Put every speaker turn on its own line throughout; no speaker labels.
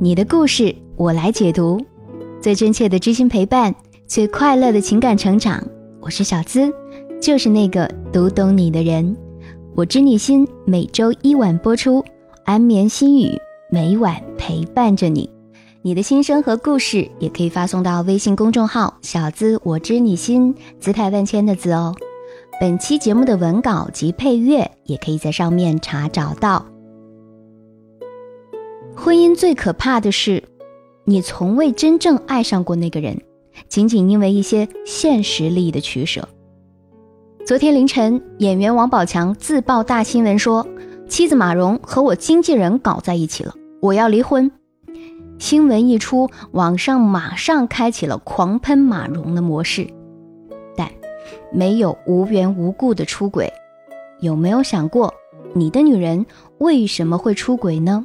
你的故事我来解读，最真切的知心陪伴，最快乐的情感成长。我是小资，就是那个读懂你的人。我知你心，每周一晚播出，安眠心语，每晚陪伴着你。你的心声和故事也可以发送到微信公众号“小资我知你心”，姿态万千的“资”哦。本期节目的文稿及配乐也可以在上面查找到。婚姻最可怕的是，你从未真正爱上过那个人，仅仅因为一些现实利益的取舍。昨天凌晨，演员王宝强自曝大新闻说，妻子马蓉和我经纪人搞在一起了，我要离婚。新闻一出，网上马上开启了狂喷马蓉的模式。但没有无缘无故的出轨，有没有想过你的女人为什么会出轨呢？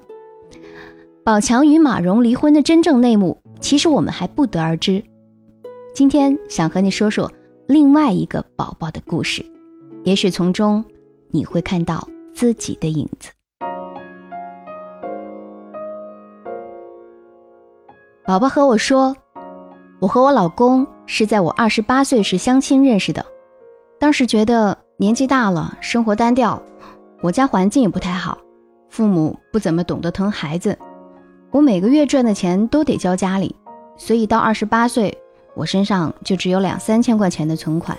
宝强与马蓉离婚的真正内幕，其实我们还不得而知。今天想和你说说另外一个宝宝的故事，也许从中你会看到自己的影子。宝宝和我说，我和我老公是在我二十八岁时相亲认识的。当时觉得年纪大了，生活单调，我家环境也不太好，父母不怎么懂得疼孩子，我每个月赚的钱都得交家里，所以到二十八岁，我身上就只有两三千块钱的存款。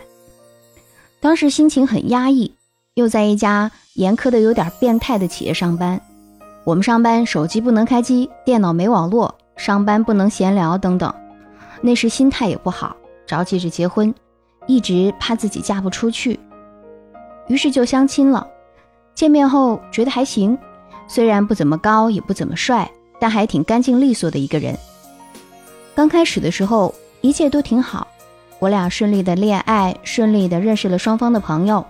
当时心情很压抑，又在一家严苛的有点变态的企业上班，我们上班手机不能开机，电脑没网络，上班不能闲聊等等，那时心态也不好，着急着结婚。一直怕自己嫁不出去，于是就相亲了。见面后觉得还行，虽然不怎么高，也不怎么帅，但还挺干净利索的一个人。刚开始的时候一切都挺好，我俩顺利的恋爱，顺利的认识了双方的朋友。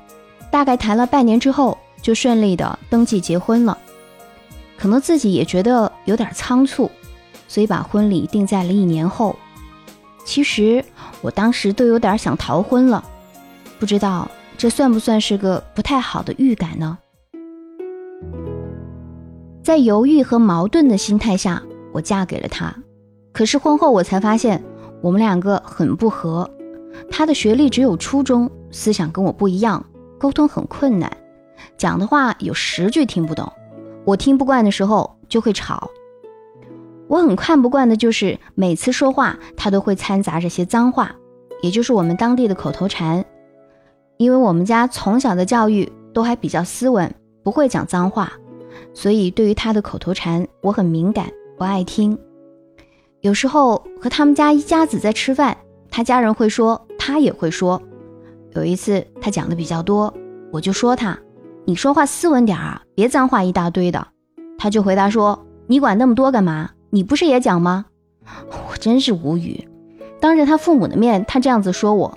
大概谈了半年之后，就顺利的登记结婚了。可能自己也觉得有点仓促，所以把婚礼定在了一年后。其实我当时都有点想逃婚了，不知道这算不算是个不太好的预感呢？在犹豫和矛盾的心态下，我嫁给了他。可是婚后我才发现，我们两个很不合。他的学历只有初中，思想跟我不一样，沟通很困难，讲的话有十句听不懂。我听不惯的时候就会吵。我很看不惯的就是每次说话，他都会掺杂着些脏话，也就是我们当地的口头禅。因为我们家从小的教育都还比较斯文，不会讲脏话，所以对于他的口头禅，我很敏感，不爱听。有时候和他们家一家子在吃饭，他家人会说，他也会说。有一次他讲的比较多，我就说他：“你说话斯文点啊，别脏话一大堆的。”他就回答说：“你管那么多干嘛？”你不是也讲吗？我真是无语。当着他父母的面，他这样子说我，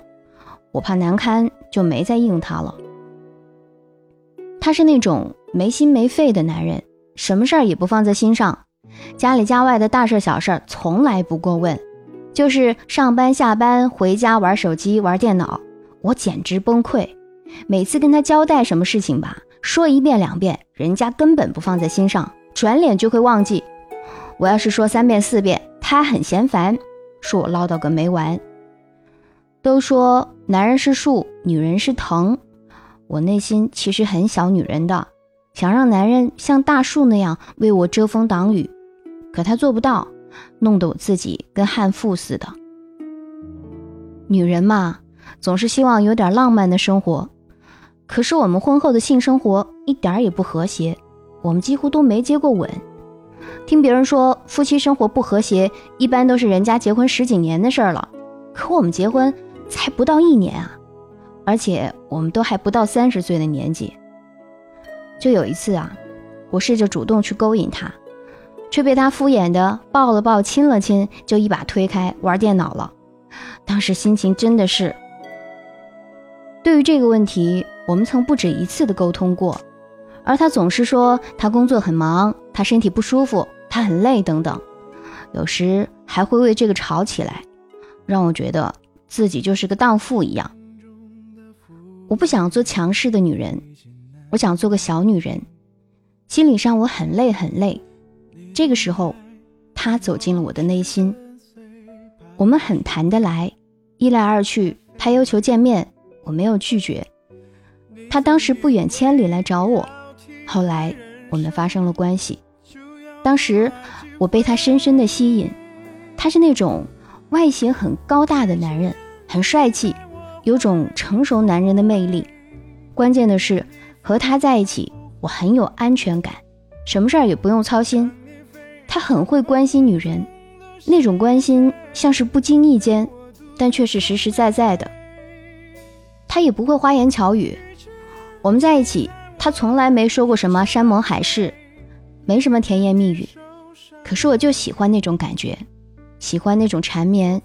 我怕难堪，就没再应他了。他是那种没心没肺的男人，什么事儿也不放在心上，家里家外的大事小事从来不过问，就是上班下班回家玩手机玩电脑，我简直崩溃。每次跟他交代什么事情吧，说一遍两遍，人家根本不放在心上，转脸就会忘记。我要是说三遍四遍，他很嫌烦，说我唠叨个没完。都说男人是树，女人是藤，我内心其实很小女人的，想让男人像大树那样为我遮风挡雨，可他做不到，弄得我自己跟悍妇似的。女人嘛，总是希望有点浪漫的生活，可是我们婚后的性生活一点也不和谐，我们几乎都没接过吻。听别人说夫妻生活不和谐，一般都是人家结婚十几年的事儿了。可我们结婚才不到一年啊，而且我们都还不到三十岁的年纪。就有一次啊，我试着主动去勾引他，却被他敷衍的抱了抱、亲了亲，就一把推开玩电脑了。当时心情真的是……对于这个问题，我们曾不止一次的沟通过。而他总是说他工作很忙，他身体不舒服，他很累等等，有时还会为这个吵起来，让我觉得自己就是个荡妇一样。我不想做强势的女人，我想做个小女人，心理上我很累很累。这个时候，他走进了我的内心。我们很谈得来，一来二去，他要求见面，我没有拒绝。他当时不远千里来找我，后来我们发生了关系。当时我被他深深的吸引，他是那种外形很高大的男人，很帅气，有种成熟男人的魅力。关键的是和他在一起，我很有安全感，什么事儿也不用操心。他很会关心女人，那种关心像是不经意间，但却是实实在在的。他也不会花言巧语。我们在一起，他从来没说过什么山盟海誓，没什么甜言蜜语。可是我就喜欢那种感觉，喜欢那种缠绵。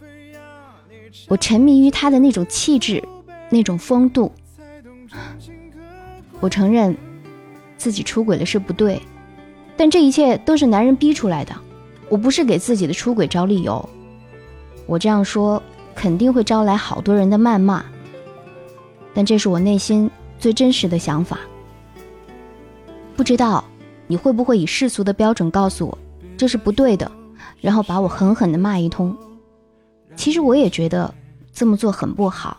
我沉迷于他的那种气质，那种风度。我承认自己出轨了是不对，但这一切都是男人逼出来的。我不是给自己的出轨找理由。我这样说肯定会招来好多人的谩骂，但这是我内心。最真实的想法，不知道你会不会以世俗的标准告诉我这是不对的，然后把我狠狠的骂一通。其实我也觉得这么做很不好，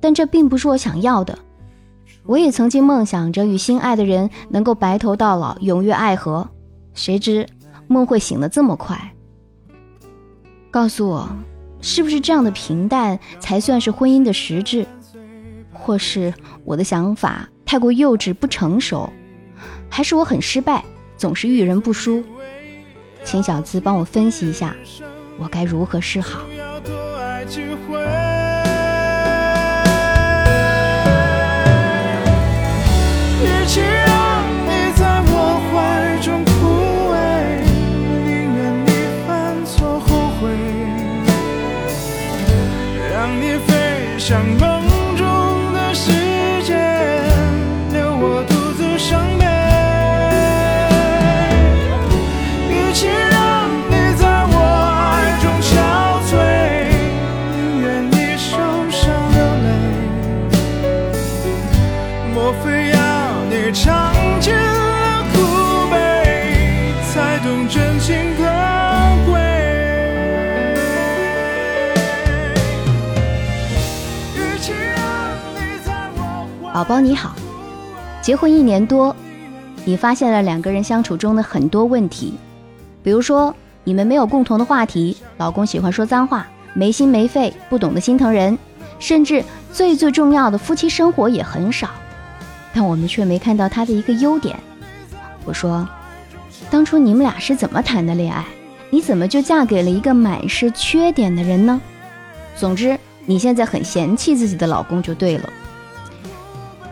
但这并不是我想要的。我也曾经梦想着与心爱的人能够白头到老，永浴爱河，谁知梦会醒得这么快。告诉我，是不是这样的平淡才算是婚姻的实质？或是我的想法太过幼稚不成熟，还是我很失败，总是遇人不淑？请小资帮我分析一下，我该如何是好？宝宝你好，结婚一年多，你发现了两个人相处中的很多问题，比如说你们没有共同的话题，老公喜欢说脏话，没心没肺，不懂得心疼人，甚至最最重要的夫妻生活也很少。但我们却没看到他的一个优点。我说，当初你们俩是怎么谈的恋爱？你怎么就嫁给了一个满是缺点的人呢？总之，你现在很嫌弃自己的老公就对了。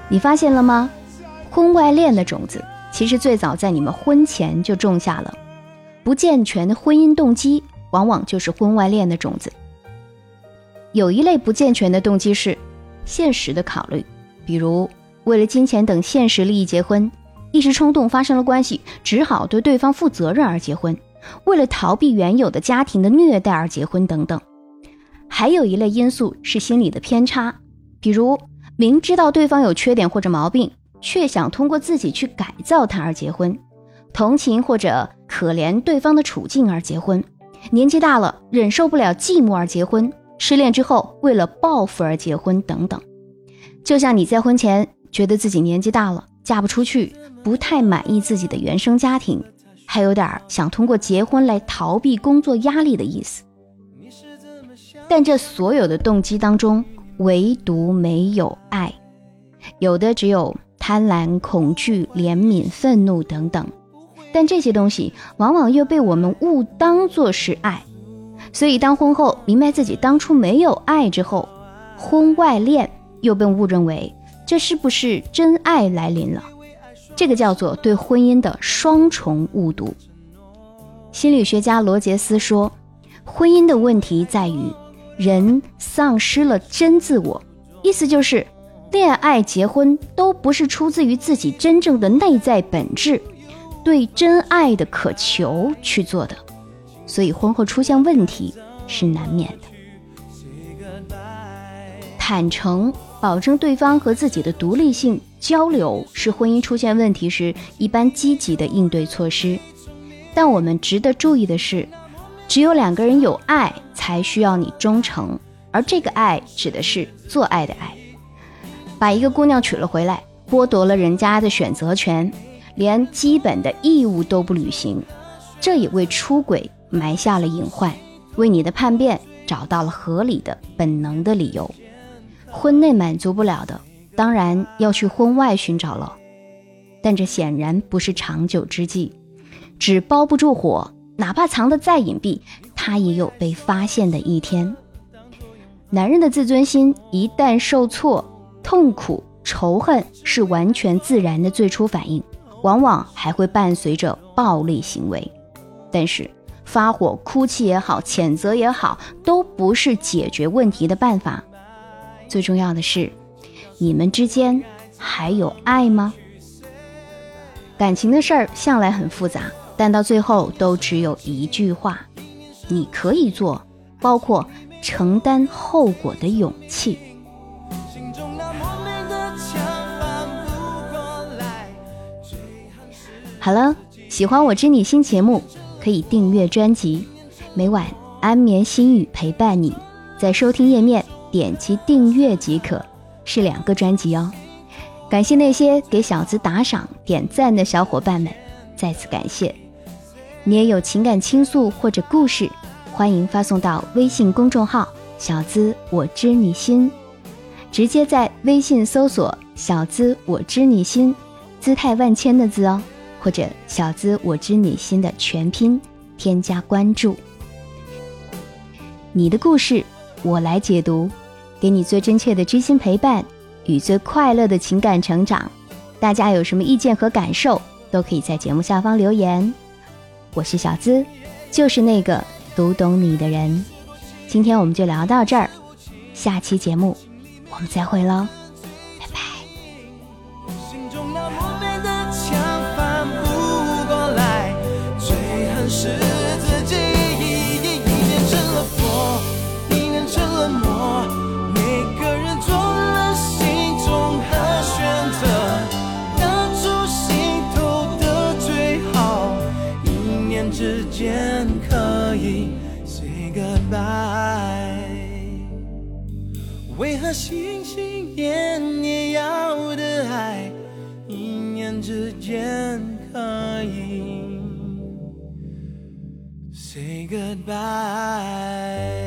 你发现了吗？婚外恋的种子其实最早在你们婚前就种下了。不健全的婚姻动机，往往就是婚外恋的种子。有一类不健全的动机是现实的考虑，比如为了金钱等现实利益结婚，一时冲动发生了关系，只好对对方负责任而结婚；为了逃避原有的家庭的虐待而结婚等等。还有一类因素是心理的偏差，比如。明知道对方有缺点或者毛病，却想通过自己去改造他而结婚；同情或者可怜对方的处境而结婚；年纪大了忍受不了寂寞而结婚；失恋之后为了报复而结婚等等。就像你在婚前觉得自己年纪大了嫁不出去，不太满意自己的原生家庭，还有点想通过结婚来逃避工作压力的意思。但这所有的动机当中，唯独没有爱，有的只有贪婪、恐惧、怜悯、愤怒等等，但这些东西往往又被我们误当作是爱，所以当婚后明白自己当初没有爱之后，婚外恋又被误认为这是不是真爱来临了？这个叫做对婚姻的双重误读。心理学家罗杰斯说，婚姻的问题在于。人丧失了真自我，意思就是，恋爱、结婚都不是出自于自己真正的内在本质，对真爱的渴求去做的，所以婚后出现问题是难免的。坦诚，保证对方和自己的独立性，交流是婚姻出现问题时一般积极的应对措施。但我们值得注意的是，只有两个人有爱，才需要你忠诚，而这个爱指的是做爱的爱。把一个姑娘娶了回来，剥夺了人家的选择权，连基本的义务都不履行，这也为出轨埋下了隐患，为你的叛变找到了合理的本能的理由。婚内满足不了的，当然要去婚外寻找了，但这显然不是长久之计，纸包不住火，哪怕藏得再隐蔽，他也有被发现的一天。男人的自尊心一旦受挫，痛苦、仇恨是完全自然的最初反应，往往还会伴随着暴力行为。但是，发火、哭泣也好，谴责也好，都不是解决问题的办法。最重要的是，你们之间还有爱吗？感情的事儿向来很复杂，但到最后都只有一句话：你可以做，包括承担后果的勇气。好了，喜欢我知你心节目，可以订阅专辑，每晚安眠心语陪伴你，在收听页面。点击订阅即可，是两个专辑哦。感谢那些给小资打赏、点赞的小伙伴们，再次感谢。你也有情感倾诉或者故事，欢迎发送到微信公众号“小资我知你心”，直接在微信搜索“小资我知你心”，姿态万千的“字”哦，或者“小资我知你心”的全拼，添加关注。你的故事。我来解读，给你最真切的知心陪伴与最快乐的情感成长。大家有什么意见和感受，都可以在节目下方留言。我是小资，就是那个读懂你的人。今天我们就聊到这儿，下期节目我们再会喽，那心心念念要的爱，一念之间可以 say goodbye？